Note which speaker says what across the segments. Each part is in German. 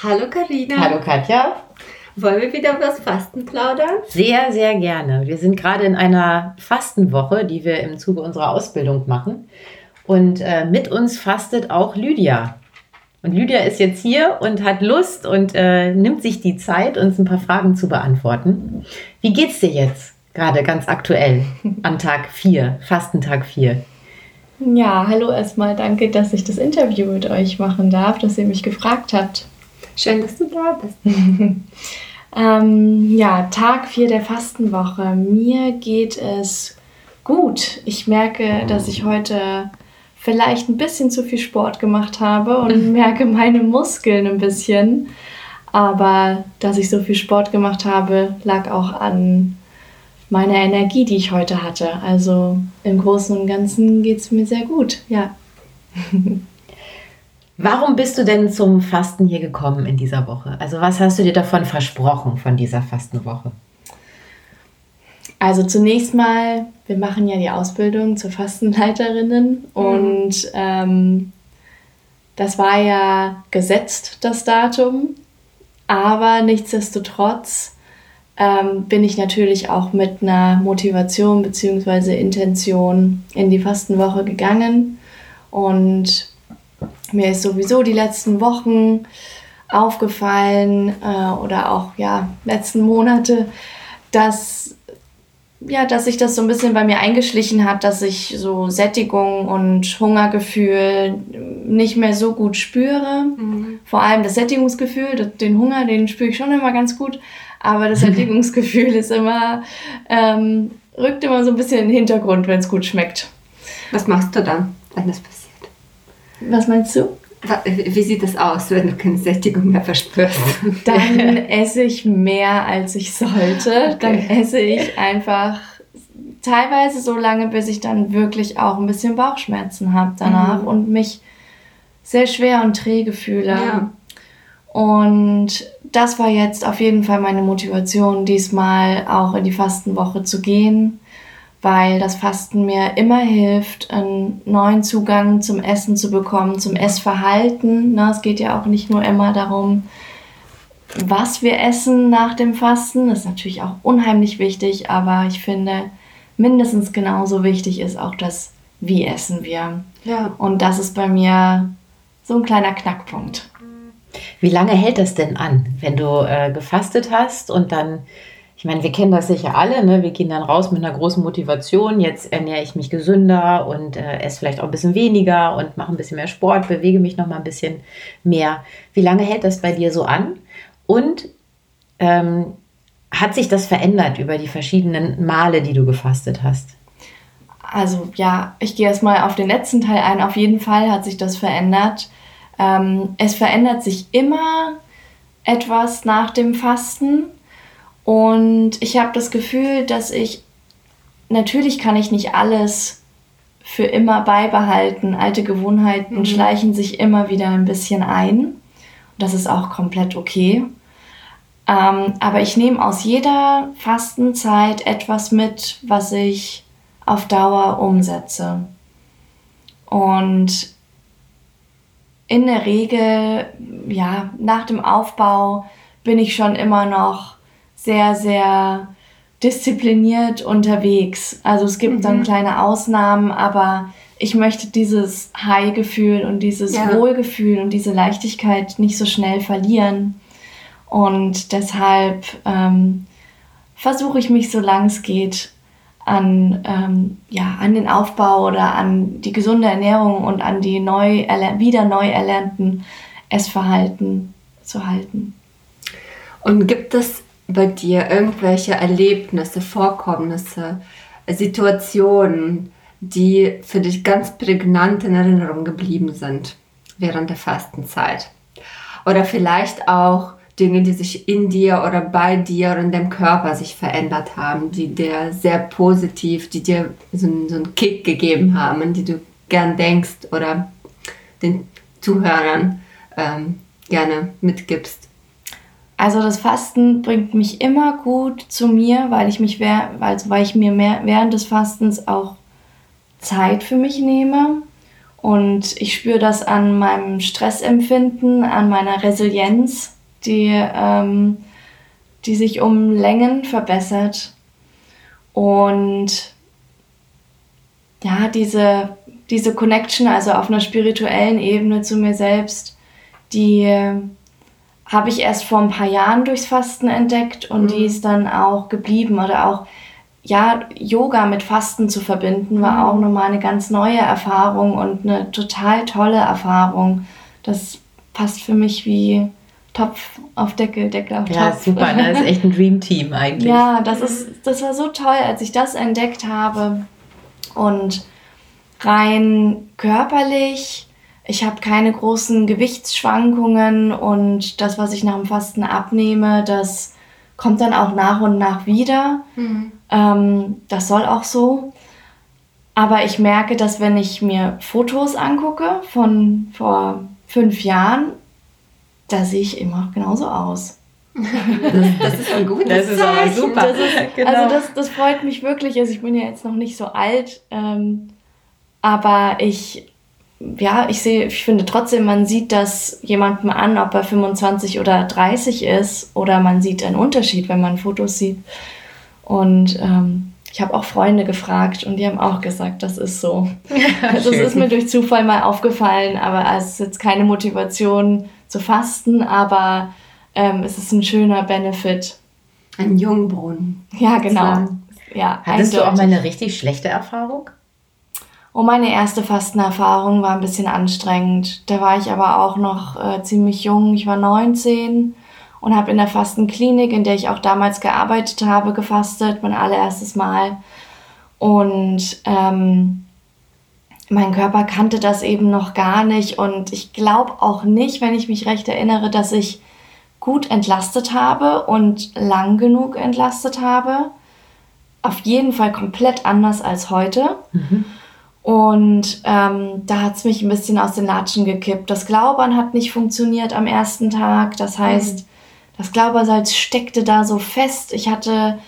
Speaker 1: Hallo Karina.
Speaker 2: Hallo Katja.
Speaker 1: Wollen wir wieder über das Fasten plaudern?
Speaker 2: Sehr, sehr gerne. Wir sind gerade in einer Fastenwoche, die wir im Zuge unserer Ausbildung machen. Und äh, mit uns fastet auch Lydia. Und Lydia ist jetzt hier und hat Lust und äh, nimmt sich die Zeit, uns ein paar Fragen zu beantworten. Wie geht's dir jetzt gerade ganz aktuell am Tag 4, Fastentag 4?
Speaker 3: Ja, hallo erstmal. Danke, dass ich das Interview mit euch machen darf, dass ihr mich gefragt habt.
Speaker 1: Schön, dass du da bist.
Speaker 3: ähm, ja, Tag 4 der Fastenwoche. Mir geht es gut. Ich merke, dass ich heute vielleicht ein bisschen zu viel Sport gemacht habe und merke meine Muskeln ein bisschen. Aber dass ich so viel Sport gemacht habe, lag auch an meiner Energie, die ich heute hatte. Also im Großen und Ganzen geht es mir sehr gut, ja.
Speaker 2: Warum bist du denn zum Fasten hier gekommen in dieser Woche? Also was hast du dir davon versprochen von dieser Fastenwoche?
Speaker 3: Also zunächst mal, wir machen ja die Ausbildung zur Fastenleiterinnen mhm. und ähm, das war ja gesetzt, das Datum, aber nichtsdestotrotz ähm, bin ich natürlich auch mit einer Motivation bzw. Intention in die Fastenwoche gegangen. Und mir ist sowieso die letzten Wochen aufgefallen äh, oder auch ja letzten Monate, dass ja, dass sich das so ein bisschen bei mir eingeschlichen hat, dass ich so Sättigung und Hungergefühl nicht mehr so gut spüre. Mhm. Vor allem das Sättigungsgefühl, den Hunger, den spüre ich schon immer ganz gut, aber das Sättigungsgefühl ist immer, ähm, rückt immer so ein bisschen in den Hintergrund, wenn es gut schmeckt.
Speaker 1: Was machst du dann, wenn das passiert?
Speaker 3: Was meinst du?
Speaker 1: Wie sieht das aus, wenn du keine Sättigung mehr verspürst?
Speaker 3: Dann esse ich mehr, als ich sollte. Okay. Dann esse ich einfach teilweise so lange, bis ich dann wirklich auch ein bisschen Bauchschmerzen habe danach mhm. und mich sehr schwer und träge fühle. Ja. Und das war jetzt auf jeden Fall meine Motivation, diesmal auch in die Fastenwoche zu gehen, weil das Fasten mir immer hilft, einen neuen Zugang zum Essen zu bekommen, zum Essverhalten. Na, es geht ja auch nicht nur immer darum, was wir essen nach dem Fasten. Das ist natürlich auch unheimlich wichtig, aber ich finde, mindestens genauso wichtig ist auch das, wie essen wir. Ja. Und das ist bei mir so ein kleiner Knackpunkt.
Speaker 2: Wie lange hält das denn an, wenn du äh, gefastet hast und dann, ich meine, wir kennen das sicher alle, ne? wir gehen dann raus mit einer großen Motivation, jetzt ernähre ich mich gesünder und äh, esse vielleicht auch ein bisschen weniger und mache ein bisschen mehr Sport, bewege mich noch mal ein bisschen mehr. Wie lange hält das bei dir so an? Und ähm, hat sich das verändert über die verschiedenen Male, die du gefastet hast?
Speaker 3: Also ja, ich gehe erstmal auf den letzten Teil ein. Auf jeden Fall hat sich das verändert. Ähm, es verändert sich immer etwas nach dem Fasten und ich habe das Gefühl, dass ich, natürlich kann ich nicht alles für immer beibehalten. Alte Gewohnheiten mhm. schleichen sich immer wieder ein bisschen ein. Das ist auch komplett okay. Ähm, aber ich nehme aus jeder Fastenzeit etwas mit, was ich auf Dauer umsetze. Und in der Regel, ja, nach dem Aufbau bin ich schon immer noch sehr, sehr diszipliniert unterwegs. Also es gibt mhm. dann kleine Ausnahmen, aber ich möchte dieses High-Gefühl und dieses ja. Wohlgefühl und diese Leichtigkeit nicht so schnell verlieren. Und deshalb ähm, versuche ich mich, solange es geht, an, ähm, ja, an den Aufbau oder an die gesunde Ernährung und an die neu wieder neu erlernten Essverhalten zu halten.
Speaker 1: Und gibt es bei dir irgendwelche Erlebnisse, Vorkommnisse, Situationen, die für dich ganz prägnant in Erinnerung geblieben sind während der Fastenzeit? Oder vielleicht auch Dinge, die sich in dir oder bei dir oder in deinem Körper sich verändert haben, die dir sehr positiv, die dir so, so einen Kick gegeben haben, an die du gern denkst oder den Zuhörern ähm, gerne mitgibst?
Speaker 3: Also das Fasten bringt mich immer gut zu mir, weil ich mich also weil ich mir mehr, während des Fastens auch Zeit für mich nehme Und ich spüre das an meinem Stressempfinden, an meiner Resilienz, die, ähm, die sich um Längen verbessert. Und ja, diese, diese Connection, also auf einer spirituellen Ebene zu mir selbst, die habe ich erst vor ein paar Jahren durchs Fasten entdeckt und mhm. die ist dann auch geblieben oder auch ja, Yoga mit Fasten zu verbinden, war mhm. auch nochmal eine ganz neue Erfahrung und eine total tolle Erfahrung. Das passt für mich wie Topf auf Deckel, Deckel auf Topf.
Speaker 2: Ja, super, ne? das ist echt ein Dream Team eigentlich.
Speaker 3: Ja, das, ist, das war so toll, als ich das entdeckt habe. Und rein körperlich, ich habe keine großen Gewichtsschwankungen und das, was ich nach dem Fasten abnehme, das kommt dann auch nach und nach wieder. Mhm. Ähm, das soll auch so. Aber ich merke, dass wenn ich mir Fotos angucke von vor fünf Jahren, da sehe ich immer genauso aus.
Speaker 1: Das, das ist ein gutes Das ist aber
Speaker 3: super. Das ist, genau. Also das, das freut mich wirklich. Also ich bin ja jetzt noch nicht so alt, ähm, aber ich, ja, ich sehe, ich finde trotzdem, man sieht das jemandem an, ob er 25 oder 30 ist, oder man sieht einen Unterschied, wenn man Fotos sieht. Und ähm, ich habe auch Freunde gefragt und die haben auch gesagt, das ist so. also es ist mir durch Zufall mal aufgefallen, aber es ist jetzt keine Motivation zu fasten, aber ähm, es ist ein schöner Benefit.
Speaker 1: Ein Jungbrunnen.
Speaker 3: Ja, genau.
Speaker 2: Ja, Hattest eindeutig. du auch mal eine richtig schlechte Erfahrung?
Speaker 3: Oh, meine erste Fastenerfahrung war ein bisschen anstrengend. Da war ich aber auch noch äh, ziemlich jung. Ich war 19 und habe in der Fastenklinik, in der ich auch damals gearbeitet habe, gefastet, mein allererstes Mal. Und ähm, mein Körper kannte das eben noch gar nicht. Und ich glaube auch nicht, wenn ich mich recht erinnere, dass ich gut entlastet habe und lang genug entlastet habe. Auf jeden Fall komplett anders als heute. Mhm. Und ähm, da hat es mich ein bisschen aus den Latschen gekippt. Das Glaubern hat nicht funktioniert am ersten Tag. Das heißt, mhm. das Glaubersalz steckte da so fest. Ich hatte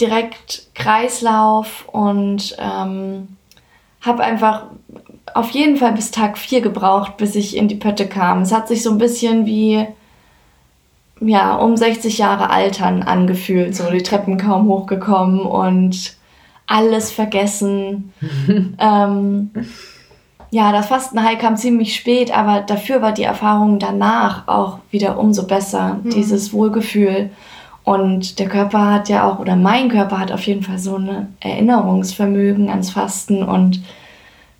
Speaker 3: direkt Kreislauf und ähm, habe einfach auf jeden Fall bis Tag 4 gebraucht, bis ich in die Pötte kam. Es hat sich so ein bisschen wie ja, um 60 Jahre altern angefühlt, so die Treppen kaum hochgekommen und alles vergessen. ähm, ja, das Fastenheil kam ziemlich spät, aber dafür war die Erfahrung danach auch wieder umso besser, mhm. dieses Wohlgefühl. Und der Körper hat ja auch, oder mein Körper hat auf jeden Fall so ein Erinnerungsvermögen ans Fasten. Und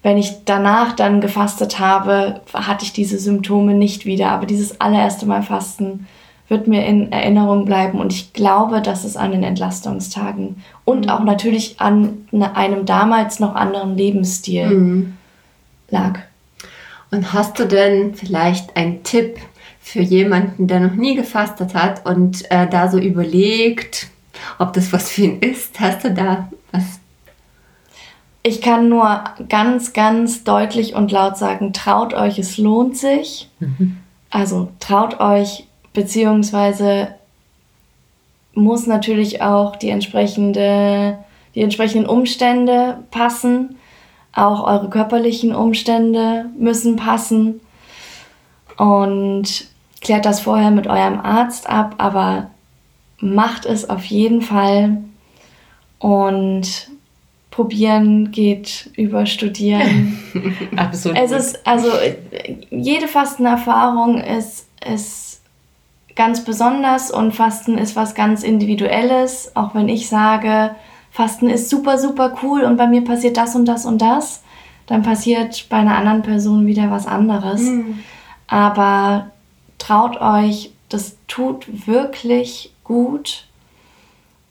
Speaker 3: wenn ich danach dann gefastet habe, hatte ich diese Symptome nicht wieder. Aber dieses allererste Mal Fasten wird mir in Erinnerung bleiben. Und ich glaube, dass es an den Entlastungstagen und mhm. auch natürlich an ne, einem damals noch anderen Lebensstil mhm. lag.
Speaker 1: Und hast du denn vielleicht einen Tipp für jemanden, der noch nie gefastet hat und äh, da so überlegt, ob das was für ihn ist? Hast du da was?
Speaker 3: Ich kann nur ganz, ganz deutlich und laut sagen, traut euch, es lohnt sich. Mhm. Also traut euch, beziehungsweise muss natürlich auch die, entsprechende, die entsprechenden Umstände passen. Auch eure körperlichen Umstände müssen passen. Und klärt das vorher mit eurem Arzt ab, aber macht es auf jeden Fall. Und probieren geht über studieren. Absolut. Es ist, also jede Fastenerfahrung ist, ist ganz besonders und Fasten ist was ganz Individuelles. Auch wenn ich sage, Fasten ist super, super cool und bei mir passiert das und das und das, dann passiert bei einer anderen Person wieder was anderes. Mhm. Aber traut euch, das tut wirklich gut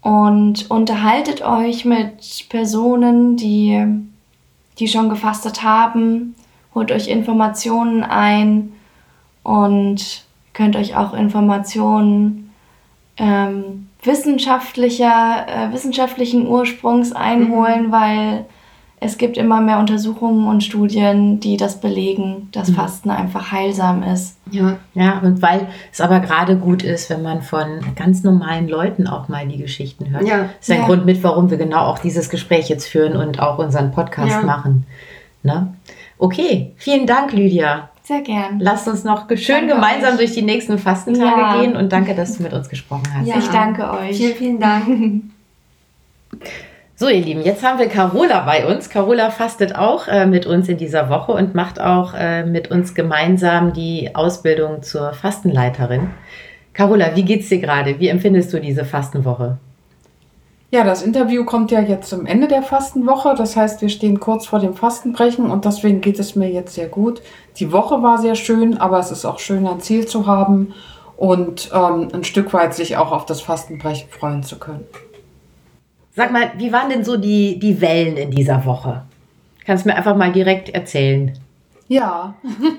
Speaker 3: und unterhaltet euch mit Personen, die, die schon gefastet haben, holt euch Informationen ein und könnt euch auch Informationen ähm, wissenschaftlicher, äh, wissenschaftlichen Ursprungs einholen, mhm. weil es gibt immer mehr Untersuchungen und Studien, die das belegen, dass mhm. Fasten einfach heilsam ist.
Speaker 2: Ja, ja, und weil es aber gerade gut ist, wenn man von ganz normalen Leuten auch mal die Geschichten hört. Ja. Das ist ein ja. Grund mit, warum wir genau auch dieses Gespräch jetzt führen und auch unseren Podcast ja. machen. Ne? Okay, vielen Dank, Lydia.
Speaker 3: Sehr gern.
Speaker 2: Lasst uns noch schön
Speaker 3: Danke
Speaker 2: gemeinsam
Speaker 3: euch.
Speaker 2: durch die nächsten Fastentage
Speaker 3: Ja.
Speaker 2: gehen und danke, dass du mit uns gesprochen hast.
Speaker 1: Ja.
Speaker 3: Ich danke euch.
Speaker 1: Vielen, vielen Dank.
Speaker 2: So, ihr Lieben, jetzt haben wir Carola bei uns. Carola fastet auch äh, mit uns in dieser Woche und macht auch äh, mit uns gemeinsam die Ausbildung zur Fastenleiterin. Carola, wie geht's dir gerade? Wie empfindest du diese Fastenwoche?
Speaker 4: Ja, das Interview kommt ja jetzt zum Ende der Fastenwoche. Das heißt, wir stehen kurz vor dem Fastenbrechen und deswegen geht es mir jetzt sehr gut. Die Woche war sehr schön, aber es ist auch schön, ein Ziel zu haben und ähm, ein Stück weit sich auch auf das Fastenbrechen freuen zu können.
Speaker 2: Sag mal, wie waren denn so die, die Wellen in dieser Woche? Kannst du mir einfach mal direkt erzählen?
Speaker 4: Ja,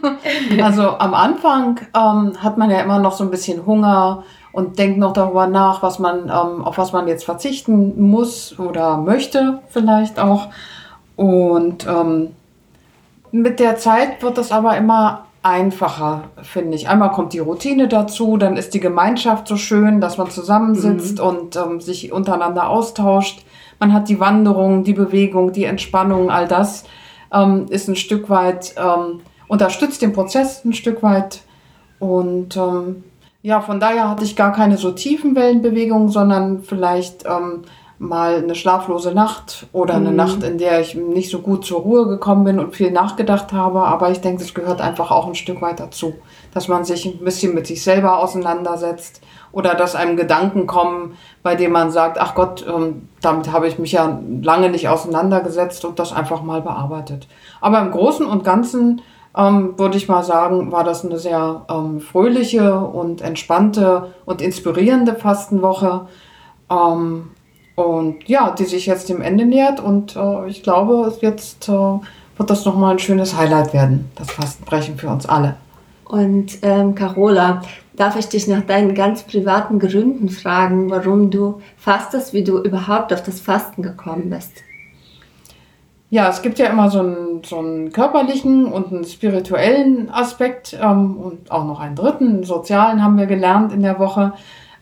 Speaker 4: also am Anfang ähm, hat man ja immer noch so ein bisschen Hunger und denkt noch darüber nach, was man, ähm, auf was man jetzt verzichten muss oder möchte vielleicht auch. Und ähm, mit der Zeit wird das aber immer einfacher, finde ich. Einmal kommt die Routine dazu, dann ist die Gemeinschaft so schön, dass man zusammensitzt und ähm, sich untereinander austauscht. Man hat die Wanderung, die Bewegung, die Entspannung, all das ähm, ist ein Stück weit, ähm, unterstützt den Prozess ein Stück weit. Und ähm, ja, von daher hatte ich gar keine so tiefen Wellenbewegungen, sondern vielleicht ähm, mal eine schlaflose Nacht oder eine Nacht, in der ich nicht so gut zur Ruhe gekommen bin und viel nachgedacht habe. Aber ich denke, es gehört einfach auch ein Stück weit dazu, dass man sich ein bisschen mit sich selber auseinandersetzt oder dass einem Gedanken kommen, bei denen man sagt, ach Gott, ähm, damit habe ich mich ja lange nicht auseinandergesetzt und das einfach mal bearbeitet. Aber im Großen und Ganzen ähm, würde ich mal sagen, war das eine sehr ähm, fröhliche und entspannte und inspirierende Fastenwoche. Ähm, und ja, die sich jetzt dem Ende nähert und äh, ich glaube, jetzt äh, wird das nochmal ein schönes Highlight werden, das Fastenbrechen für uns alle.
Speaker 1: Und ähm, Carola, darf ich dich nach deinen ganz privaten Gründen fragen, warum du fastest, wie du überhaupt auf das Fasten gekommen bist?
Speaker 4: Ja, es gibt ja immer so einen, so einen körperlichen und einen spirituellen Aspekt ähm, und auch noch einen dritten, einen sozialen haben wir gelernt in der Woche.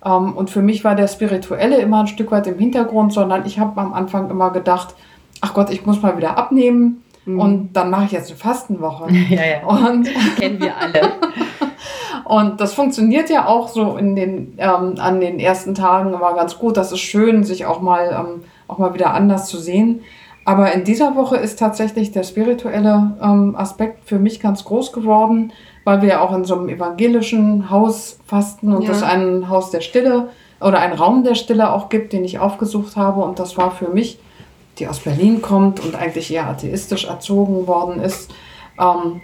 Speaker 4: Ähm, und für mich war der spirituelle immer ein Stück weit im Hintergrund, sondern ich habe am Anfang immer gedacht, ach Gott, ich muss mal wieder abnehmen und dann mache ich jetzt eine Fastenwoche.
Speaker 2: Ja, ja.
Speaker 4: Und
Speaker 2: Kennen wir alle.
Speaker 4: und das funktioniert ja auch so in den, ähm, an den ersten Tagen immer ganz gut. Das ist schön, sich auch mal, ähm, auch mal wieder anders zu sehen. Aber in dieser Woche ist tatsächlich der spirituelle ähm, Aspekt für mich ganz groß geworden, weil wir auch in so einem evangelischen Haus fasten und
Speaker 1: Ja.
Speaker 4: es ein Haus der Stille oder einen Raum der Stille auch gibt, den ich aufgesucht habe. Und das war für mich, die aus Berlin kommt und eigentlich eher atheistisch erzogen worden ist, ähm,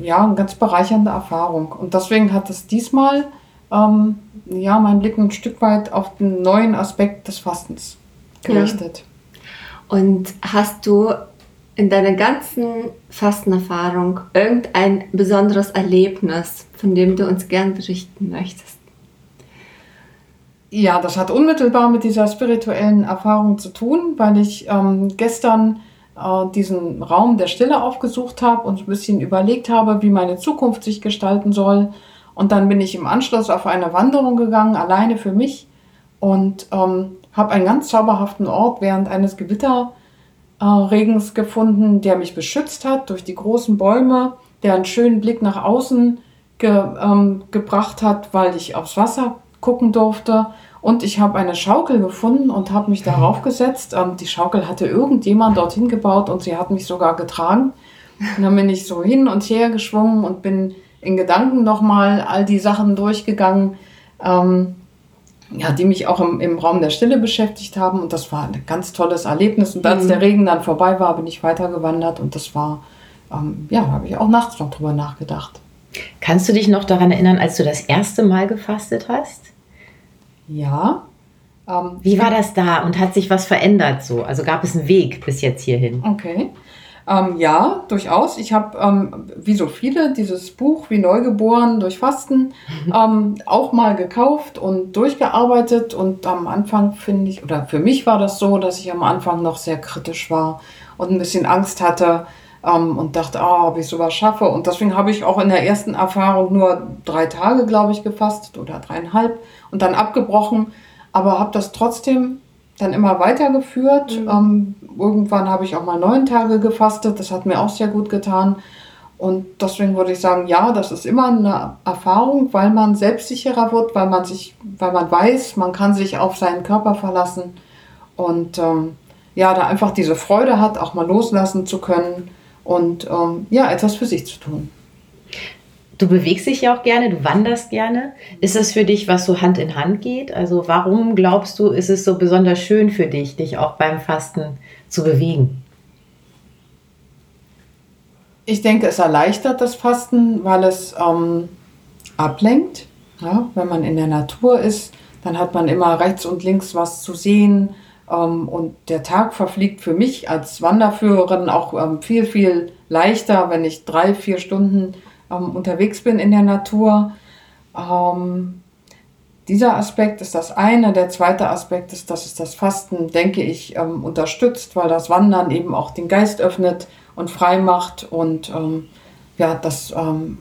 Speaker 4: ja, eine ganz bereichernde Erfahrung. Und deswegen hat es diesmal ähm, ja, mein Blick ein Stück weit auf den neuen Aspekt des Fastens gerichtet.
Speaker 1: Und hast du in deiner ganzen Fastenerfahrung irgendein besonderes Erlebnis, von dem du uns gern berichten möchtest?
Speaker 4: Ja, das hat unmittelbar mit dieser spirituellen Erfahrung zu tun, weil ich ähm, gestern äh, diesen Raum der Stille aufgesucht habe und ein bisschen überlegt habe, wie meine Zukunft sich gestalten soll. Und dann bin ich im Anschluss auf eine Wanderung gegangen, alleine für mich, und ähm, habe einen ganz zauberhaften Ort während eines Gewitterregens gefunden, der mich beschützt hat durch die großen Bäume, der einen schönen Blick nach außen ge, ähm, gebracht hat, weil ich aufs Wasser gucken durfte. Und ich habe eine Schaukel gefunden und habe mich darauf gesetzt. Ähm, die Schaukel hatte irgendjemand dorthin gebaut und sie hat mich sogar getragen. Und dann bin ich so hin und her geschwungen und bin in Gedanken nochmal all die Sachen durchgegangen, ähm, ja, die mich auch im, im Raum der Stille beschäftigt haben. Und das war ein ganz tolles Erlebnis. Und als
Speaker 1: Mhm.
Speaker 4: der Regen dann vorbei war, bin ich weitergewandert und das war, ähm, ja, da habe ich auch nachts noch drüber nachgedacht.
Speaker 2: Kannst du dich noch daran erinnern, als du das erste Mal gefastet hast?
Speaker 4: Ja. Ähm,
Speaker 2: Wie war das da und hat sich was verändert so? Also gab es einen Weg bis jetzt hierhin?
Speaker 4: Okay. Ähm, ja, durchaus. Ich habe, ähm, wie so viele, dieses Buch wie Neugeboren durch Fasten ähm, auch mal gekauft und durchgearbeitet. Und am Anfang finde ich, oder für mich war das so, dass ich am Anfang noch sehr kritisch war und ein bisschen Angst hatte ähm, und dachte, ah, ob ich sowas schaffe. Und deswegen habe ich auch in der ersten Erfahrung nur drei Tage, glaube ich, gefastet oder dreieinhalb und dann abgebrochen. Aber habe das trotzdem dann immer weitergeführt. Mhm. Ähm, irgendwann habe ich auch mal neun Tage gefastet. Das hat mir auch sehr gut getan. Und deswegen würde ich sagen, ja, das ist immer eine Erfahrung, weil man selbstsicherer wird, weil man sich, weil man weiß, man kann sich auf seinen Körper verlassen und ähm, ja, da einfach diese Freude hat, auch mal loslassen zu können und ähm, ja, etwas für sich zu tun.
Speaker 2: Du bewegst dich ja auch gerne, du wanderst gerne. Ist das für dich, was so Hand in Hand geht? Also warum glaubst du, ist es so besonders schön für dich, dich auch beim Fasten zu bewegen?
Speaker 4: Ich denke, es erleichtert das Fasten, weil es ähm, ablenkt. Ja, wenn man in der Natur ist, dann hat man immer rechts und links was zu sehen. Ähm, und der Tag verfliegt für mich als Wanderführerin auch ähm, viel, viel leichter, wenn ich drei, vier Stunden ähm, unterwegs bin in der Natur. Ähm, dieser Aspekt ist das eine. Der zweite Aspekt ist, dass es das Fasten, denke ich, ähm, unterstützt, weil das Wandern eben auch den Geist öffnet und frei macht und ähm, ja, das ähm,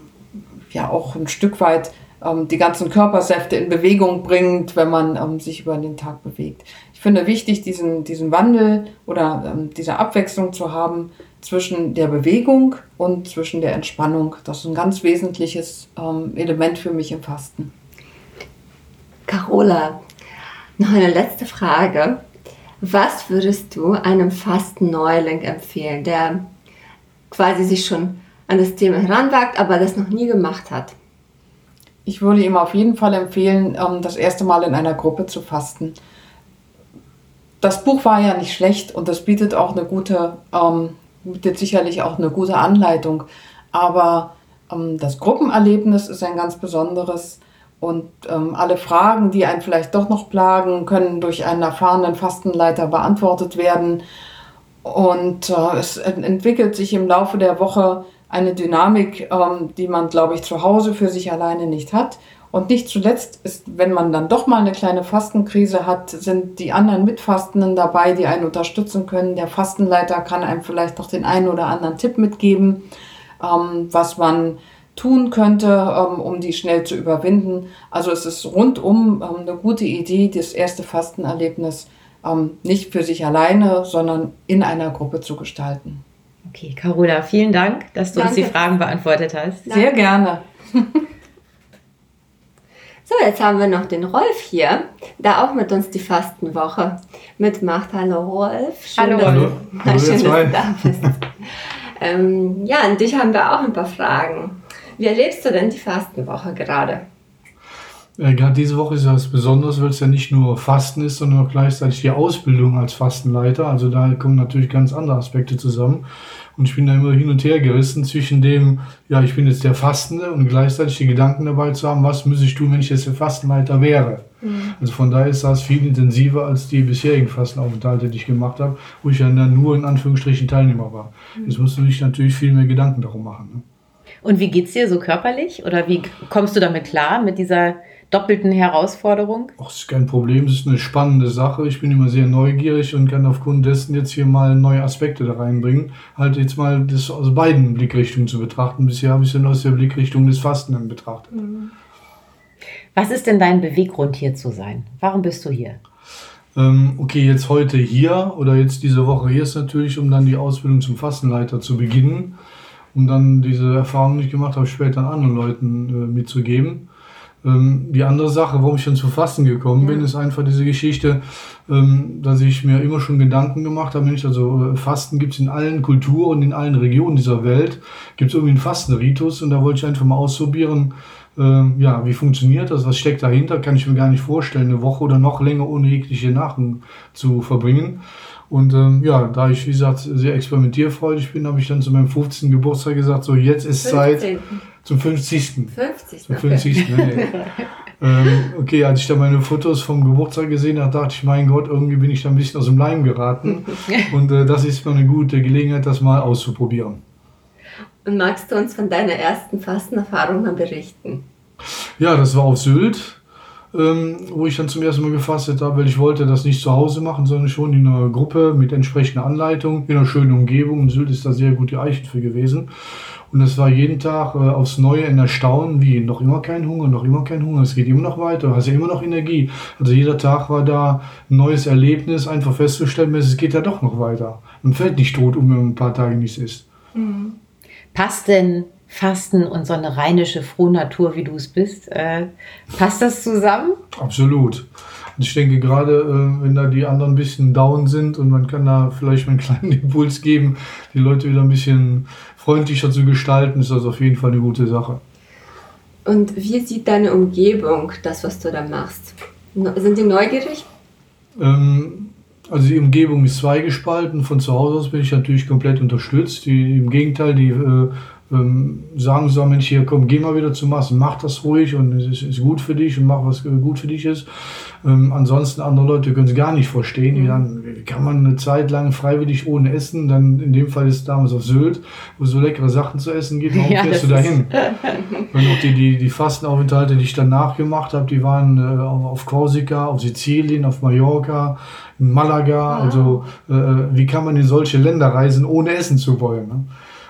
Speaker 4: ja auch ein Stück weit die ganzen Körpersäfte in Bewegung bringt, wenn man ähm, sich über den Tag bewegt. Ich finde wichtig, diesen, diesen Wandel oder ähm, diese Abwechslung zu haben zwischen der Bewegung und zwischen der Entspannung. Das ist ein ganz wesentliches ähm, Element für mich im Fasten.
Speaker 1: Carola, noch eine letzte Frage. Was würdest du einem Fastenneuling empfehlen, der quasi sich schon an das Thema heranwagt, aber das noch nie gemacht hat?
Speaker 4: Ich würde ihm auf jeden Fall empfehlen, ähm, das erste Mal in einer Gruppe zu fasten. Das Buch war ja nicht schlecht und das bietet auch eine gute, ähm, bietet sicherlich auch eine gute Anleitung. Aber ähm, das Gruppenerlebnis ist ein ganz besonderes. Und alle Fragen, die einen vielleicht doch noch plagen, können durch einen erfahrenen Fastenleiter beantwortet werden. Und äh, es entwickelt sich im Laufe der Woche eine Dynamik, ähm, die man, glaube ich, zu Hause für sich alleine nicht hat. Und nicht zuletzt ist, wenn man dann doch mal eine kleine Fastenkrise hat, sind die anderen Mitfastenden dabei, die einen unterstützen können. Der Fastenleiter kann einem vielleicht noch den einen oder anderen Tipp mitgeben, ähm, was man tun könnte, ähm, um die schnell zu überwinden. Also es ist rundum ähm, eine gute Idee, das erste Fastenerlebnis ähm, nicht für sich alleine, sondern in einer Gruppe zu gestalten.
Speaker 2: Okay, Carola, vielen Dank, dass du Danke. uns die Fragen beantwortet hast.
Speaker 4: Danke. Sehr gerne.
Speaker 1: So, jetzt haben wir noch den Rolf hier, der auch mit uns die Fastenwoche mitmacht. Hallo Rolf.
Speaker 5: Schön, Hallo. Dass, Hallo.
Speaker 1: Hallo schön, dass du da bist. ähm, ja, an dich haben wir auch ein paar Fragen. Wie erlebst du denn die Fastenwoche gerade?
Speaker 5: Äh, Gerade diese Woche ist das besonders, weil es ja nicht nur Fasten ist, sondern auch gleichzeitig die Ausbildung als Fastenleiter. Also da kommen natürlich ganz andere Aspekte zusammen. Und ich bin da immer hin und her gerissen zwischen dem, ja, ich bin jetzt der Fastende und gleichzeitig die Gedanken dabei zu haben, was muss ich tun, wenn ich jetzt der Fastenleiter wäre. Mhm. Also von daher ist das viel intensiver als die bisherigen Fastenaufenthalte, die ich gemacht habe, wo ich ja dann nur in Anführungsstrichen Teilnehmer war. Mhm. Jetzt musst du dich natürlich viel mehr Gedanken darum machen. Ne?
Speaker 2: Und wie geht's dir so körperlich? Oder wie kommst du damit klar, mit dieser doppelten Herausforderung?
Speaker 5: Ach, ist kein Problem, es ist eine spannende Sache. Ich bin immer sehr neugierig und kann aufgrund dessen jetzt hier mal neue Aspekte da reinbringen. Halt jetzt mal das aus beiden Blickrichtungen zu betrachten. Bisher habe ich es nur aus der Blickrichtung des Fastenden betrachtet. Mhm.
Speaker 2: Was ist denn dein Beweggrund hier zu sein? Warum bist du hier?
Speaker 5: Ähm, okay, jetzt heute hier oder jetzt diese Woche hier ist natürlich, um dann die Ausbildung zum Fastenleiter zu beginnen, um dann diese Erfahrung, die ich gemacht habe, später an anderen Leuten äh, mitzugeben. Ähm, die andere Sache, warum ich dann zu Fasten gekommen bin, ist einfach diese Geschichte, ähm, dass ich mir immer schon Gedanken gemacht habe, Mensch, also äh, Fasten gibt es in allen Kulturen, in allen Regionen dieser Welt, gibt es irgendwie einen Fastenritus und da wollte ich einfach mal ausprobieren, äh, ja, wie funktioniert das, was steckt dahinter, kann ich mir gar nicht vorstellen, eine Woche oder noch länger ohne jegliche Nahrung zu verbringen. Und ähm, ja, da ich, wie gesagt, sehr experimentierfreudig bin, habe ich dann zu meinem 15. Geburtstag gesagt, so jetzt ist 15. Zeit zum 50.
Speaker 1: 50.
Speaker 5: Zum 50. Okay. Nee. ähm, okay, als ich da meine Fotos vom Geburtstag gesehen habe, dachte ich, mein Gott, irgendwie bin ich da ein bisschen aus dem Leim geraten. Und äh, das ist mal eine gute Gelegenheit, das mal auszuprobieren.
Speaker 1: Und magst du uns von deiner ersten Fastenerfahrung mal berichten?
Speaker 5: Ja, das war auf Sylt ähm, wo ich dann zum ersten Mal gefastet habe, weil ich wollte das nicht zu Hause machen, sondern schon in einer Gruppe mit entsprechender Anleitung, in einer schönen Umgebung. Und Sylt ist da sehr gut geeignet für gewesen. Und es war jeden Tag äh, aufs Neue in Erstaunen, wie noch immer kein Hunger, noch immer kein Hunger, es geht immer noch weiter, du hast ja immer noch Energie. Also jeder Tag war da ein neues Erlebnis, einfach festzustellen, es geht ja doch noch weiter. Man fällt nicht tot um, wenn man ein paar Tage nichts isst.
Speaker 2: Passt denn Fasten und so eine rheinische Frohnatur, wie du es bist, äh, passt das zusammen?
Speaker 5: Absolut. Und ich denke gerade, äh, wenn da die anderen ein bisschen down sind und man kann da vielleicht mal einen kleinen Impuls geben, die Leute wieder ein bisschen freundlicher zu gestalten, ist das auf jeden Fall eine gute Sache.
Speaker 1: Und wie sieht deine Umgebung das, was du da machst? Sind die neugierig?
Speaker 5: Ähm, also die Umgebung ist zweigespalten. Von zu Hause aus bin ich natürlich komplett unterstützt. Die, Im Gegenteil, die äh, ähm, sagen so, Mensch, hier komm, geh mal wieder zu Massen, mach das ruhig und es ist, ist gut für dich und mach, was äh, gut für dich ist. Ähm, ansonsten, andere Leute können es gar nicht verstehen. Die sagen, wie kann man eine Zeit lang freiwillig ohne Essen, dann in dem Fall ist es damals auf Sylt, wo es so leckere Sachen zu essen gibt, warum
Speaker 2: Ja,
Speaker 5: fährst du dahin? Und auch die, die, die Fastenaufenthalte, die ich danach gemacht habe, die waren äh, auf Korsika, auf Sizilien, auf Mallorca, in Malaga. Also äh, wie kann man in solche Länder reisen, ohne essen zu wollen? Ne?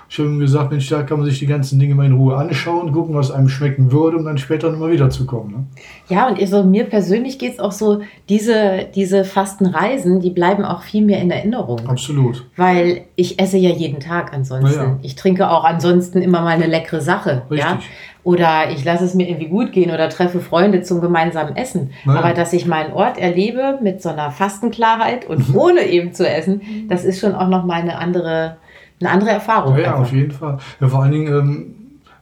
Speaker 5: Ich habe ihm gesagt, Mensch, da kann man sich die ganzen Dinge mal in Ruhe anschauen, gucken, was einem schmecken würde, um dann später nochmal wiederzukommen. Ne?
Speaker 2: Ja, und so mir persönlich geht es auch so, diese, diese Fastenreisen, die bleiben auch viel mehr in Erinnerung.
Speaker 5: Absolut.
Speaker 2: Weil ich esse ja jeden Tag ansonsten.
Speaker 5: Ja.
Speaker 2: Ich trinke auch ansonsten immer mal eine leckere Sache. Ja?
Speaker 5: Richtig.
Speaker 2: Oder ich lasse es mir irgendwie gut gehen oder treffe Freunde zum gemeinsamen Essen.
Speaker 5: Ja.
Speaker 2: Aber dass ich meinen Ort erlebe mit so einer Fastenklarheit und ohne eben zu essen, das ist schon auch nochmal eine andere, eine andere Erfahrung.
Speaker 5: Ja,
Speaker 2: einfach.
Speaker 5: auf jeden Fall. Ja, vor allen Dingen, ähm,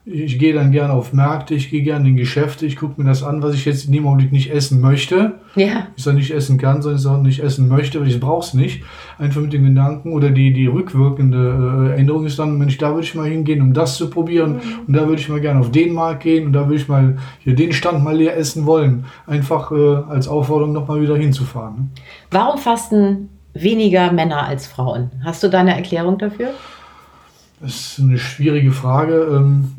Speaker 5: ich gehe dann gerne auf Märkte, ich gehe gerne in Geschäfte, ich gucke mir das an, was ich jetzt in dem Augenblick nicht essen möchte.
Speaker 2: ja.
Speaker 5: ich auch nicht essen kann, sondern ich auch nicht essen möchte, weil ich brauche es nicht. Einfach mit dem Gedanken oder die, die rückwirkende äh, Erinnerung ist dann, Mensch, da würde ich mal hingehen, um das zu probieren. Und da würde ich mal gerne auf den Markt gehen und da würde ich mal hier den Stand mal leer essen wollen. Einfach äh, als Aufforderung nochmal wieder hinzufahren. Ne?
Speaker 2: Warum fasten weniger Männer als Frauen? Hast du da eine Erklärung dafür?
Speaker 5: Das ist eine schwierige Frage. Ähm,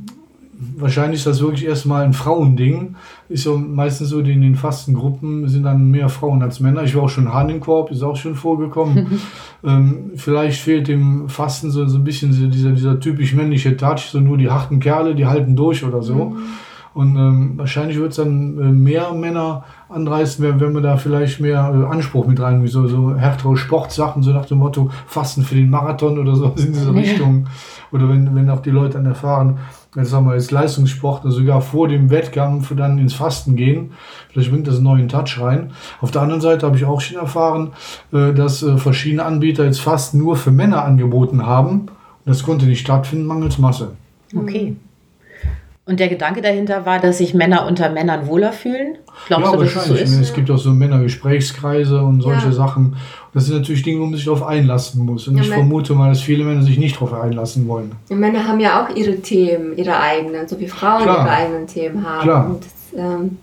Speaker 5: wahrscheinlich ist das wirklich erstmal ein Frauending. Ist ja meistens so, in den Fastengruppen sind dann mehr Frauen als Männer. Ich war auch schon Hahn im Korb, ist auch schon vorgekommen. ähm, vielleicht fehlt dem Fasten so, so ein bisschen dieser, dieser typisch männliche Touch, so nur die harten Kerle, die halten durch oder so. Und ähm, wahrscheinlich wird es dann äh, mehr Männer anreißen, wenn, wenn man da vielleicht mehr äh, Anspruch mit rein, wie so, so härtere Sportsachen, so nach dem Motto Fasten für den Marathon oder so in diese Richtung. Oder wenn, wenn auch die Leute dann erfahren, jetzt sagen wir jetzt Leistungssport, also sogar vor dem Wettkampf dann ins Fasten gehen. Vielleicht bringt das einen neuen Touch rein. Auf der anderen Seite habe ich auch schon erfahren, äh, dass äh, verschiedene Anbieter jetzt Fasten nur für Männer angeboten haben. Und das konnte nicht stattfinden, mangels Masse.
Speaker 2: Okay. Und der Gedanke dahinter war, dass sich Männer unter Männern wohler fühlen? Glaubst
Speaker 5: ja,
Speaker 2: du, dass es so
Speaker 5: wahrscheinlich. Ich meine,
Speaker 2: ist?
Speaker 5: Es gibt auch so Männergesprächskreise und solche
Speaker 1: Ja.
Speaker 5: Sachen. Das sind natürlich Dinge, wo man sich darauf einlassen muss. Und
Speaker 1: Ja,
Speaker 5: ich vermute mal, dass viele Männer sich nicht darauf einlassen wollen.
Speaker 1: Die Männer haben ja auch ihre Themen, ihre eigenen, so wie Frauen
Speaker 5: Klar.
Speaker 1: ihre eigenen Themen haben.
Speaker 5: Klar.
Speaker 1: Und das ähm,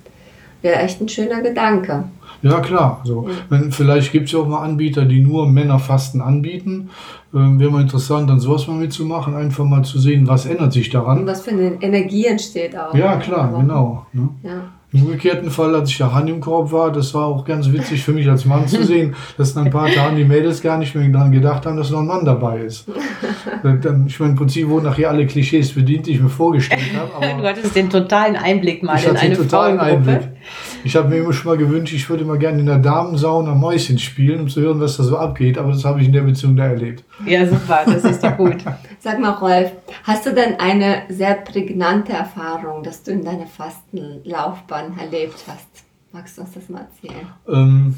Speaker 1: wäre echt ein schöner Gedanke.
Speaker 5: Ja, klar. So. Wenn, vielleicht gibt es ja auch mal Anbieter, die nur Männerfasten anbieten. Ähm, Wäre mal interessant, dann sowas mal mitzumachen, einfach mal zu sehen, was ändert sich
Speaker 1: Und
Speaker 5: daran.
Speaker 1: was für eine Energie entsteht auch.
Speaker 5: Ja, klar,
Speaker 1: Aber-
Speaker 5: genau. Ne?
Speaker 1: Ja.
Speaker 5: Im umgekehrten Fall, als ich ja Hand im Korb war, das war auch ganz witzig für mich als Mann zu sehen, dass nach ein paar Tagen die Mädels gar nicht mehr daran gedacht haben, dass noch ein Mann dabei ist. Dann, ich meine, im Prinzip wurden nachher alle Klischees bedient, die ich mir vorgestellt habe.
Speaker 2: Du hattest den totalen Einblick mal
Speaker 5: ich
Speaker 2: in
Speaker 5: hatte
Speaker 2: eine
Speaker 5: einen totalen
Speaker 2: Frauengruppe.
Speaker 5: Einblick. Ich habe mir immer schon mal gewünscht, ich würde mal gerne in der Damensauna Mäuschen spielen, um zu hören, was da so abgeht. Aber das habe ich in der Beziehung da erlebt.
Speaker 2: Ja, super, das ist doch gut.
Speaker 1: Sag mal, Rolf, hast du denn eine sehr prägnante Erfahrung, dass du in deiner Fastenlaufbahn erlebt hast? Magst du uns das mal erzählen?
Speaker 5: Ähm,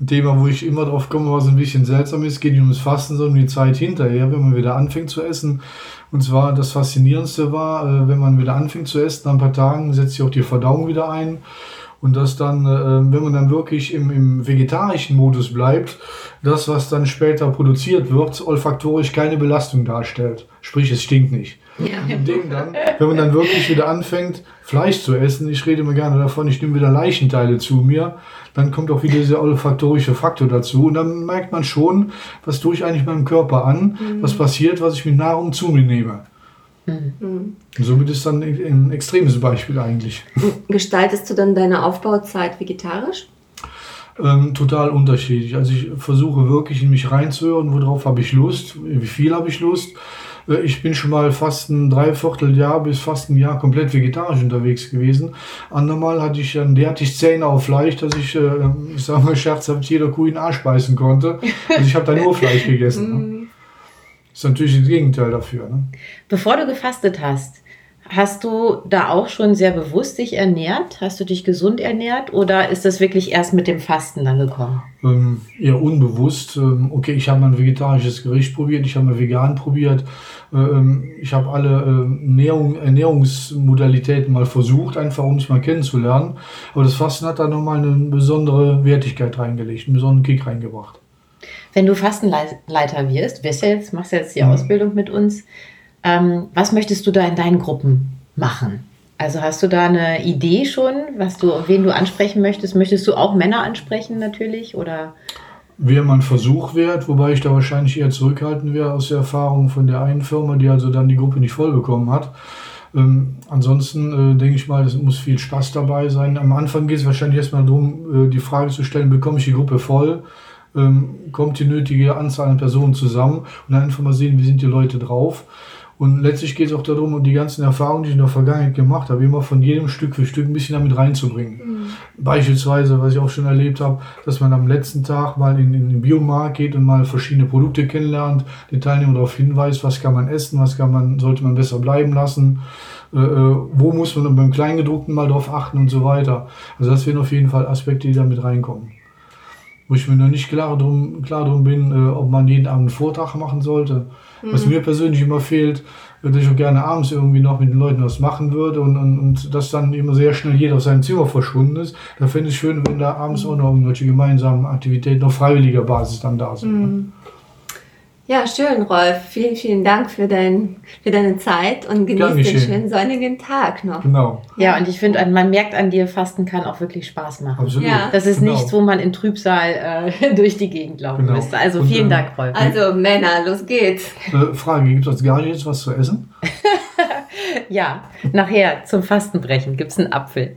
Speaker 5: ein Thema, wo ich immer drauf komme, was ein bisschen seltsam ist, geht nicht ums Fasten, sondern um die Zeit hinterher, wenn man wieder anfängt zu essen. Und zwar das Faszinierendste war, äh, wenn man wieder anfängt zu essen, nach ein paar Tagen setzt sich auch die Verdauung wieder ein. Und das dann, äh, wenn man dann wirklich im, im vegetarischen Modus bleibt, das, was dann später produziert wird, olfaktorisch keine Belastung darstellt. Sprich, es stinkt nicht. Im Ding dann, wenn man dann wirklich wieder anfängt, Fleisch zu essen, ich rede immer gerne davon, ich nehme wieder Leichenteile zu mir, dann kommt auch wieder dieser olfaktorische Faktor dazu und dann merkt man schon, was tue ich eigentlich meinem Körper an, was passiert, was ich mit Nahrung zu mir nehme. Und somit ist dann ein extremes Beispiel eigentlich.
Speaker 1: Gestaltest du dann deine Aufbauzeit vegetarisch?
Speaker 5: Ähm, total unterschiedlich. Also ich versuche wirklich in mich reinzuhören, worauf habe ich Lust, wie viel habe ich Lust. Äh, Ich bin schon mal fast ein Dreivierteljahr bis fast ein Jahr komplett vegetarisch unterwegs gewesen. Andermal hatte ich dann derartig Zähne auf Fleisch, dass ich, äh, ich sag mal scherzhaft, jeder Kuh in den Arsch beißen konnte. Also ich habe da nur Fleisch gegessen. ne? Ist natürlich das Gegenteil dafür. Ne?
Speaker 2: Bevor du gefastet hast, hast du da auch schon sehr bewusst dich ernährt? Hast du dich gesund ernährt oder ist das wirklich erst mit dem Fasten dann gekommen?
Speaker 5: ähm, eher unbewusst. Ähm, okay, ich habe mal ein vegetarisches Gericht probiert, ich habe mal vegan probiert, ähm, ich habe alle ähm, Ernährung, Ernährungsmodalitäten mal versucht, einfach um es mal kennenzulernen. Aber das Fasten hat da nochmal eine besondere Wertigkeit reingelegt, einen besonderen Kick reingebracht.
Speaker 2: Wenn du Fastenleiter wirst, wirst ja jetzt, machst ja jetzt die
Speaker 5: Mhm.
Speaker 2: Ausbildung mit uns, ähm, was möchtest du da in deinen Gruppen machen? Also hast du da eine Idee schon, was du, wen du ansprechen möchtest? Möchtest du auch Männer ansprechen natürlich oder?
Speaker 5: Wäre mal ein Versuch wert, wobei ich da wahrscheinlich eher zurückhalten wäre aus der Erfahrung von der einen Firma, die also dann die Gruppe nicht voll bekommen hat. Ähm, ansonsten äh, denke ich mal, es muss viel Spaß dabei sein. Am Anfang geht es wahrscheinlich erstmal darum, äh, die Frage zu stellen, bekomme ich die Gruppe voll? Ähm, kommt die nötige Anzahl an Personen zusammen? Und dann einfach mal sehen, wie sind die Leute drauf? Und letztlich geht es auch darum, um die ganzen Erfahrungen, die ich in der Vergangenheit gemacht habe, immer von jedem Stück für Stück ein bisschen damit reinzubringen. Beispielsweise, was ich auch schon erlebt habe, dass man am letzten Tag mal in, in den Biomarkt geht und mal verschiedene Produkte kennenlernt, die Teilnehmer darauf hinweist, was kann man essen, was kann man, sollte man besser bleiben lassen, äh, äh, wo muss man beim Kleingedruckten mal drauf achten und so weiter. Also das wären auf jeden Fall Aspekte, die da mit reinkommen. Wo ich mir noch nicht klar drum, klar drum bin, äh, ob man jeden Abend einen Vortrag machen sollte. Was mir persönlich immer fehlt, dass ich auch gerne abends irgendwie noch mit den Leuten was machen würde und, und, und dass dann immer sehr schnell jeder auf seinem Zimmer verschwunden ist. Da fände ich schön, wenn da abends auch noch irgendwelche gemeinsamen Aktivitäten auf freiwilliger Basis dann da sind. ne?
Speaker 1: Ja, schön, Rolf. Vielen, vielen Dank für, dein, für deine Zeit und genieß den schönen sonnigen Tag noch.
Speaker 5: Genau,
Speaker 2: Ja, und ich finde, man merkt an dir, Fasten kann auch wirklich Spaß machen.
Speaker 5: absolut.
Speaker 1: Ja.
Speaker 2: Das ist
Speaker 5: Genau.
Speaker 2: nichts, wo man in Trübsal äh, durch die Gegend laufen
Speaker 5: Genau.
Speaker 2: müsste. Also
Speaker 5: Und,
Speaker 2: vielen
Speaker 5: ähm,
Speaker 2: Dank, Rolf.
Speaker 1: Also Männer, los geht's.
Speaker 5: Äh, Frage, gibt es als Gage jetzt was zu essen?
Speaker 2: Ja, nachher zum Fastenbrechen gibt es einen Apfel.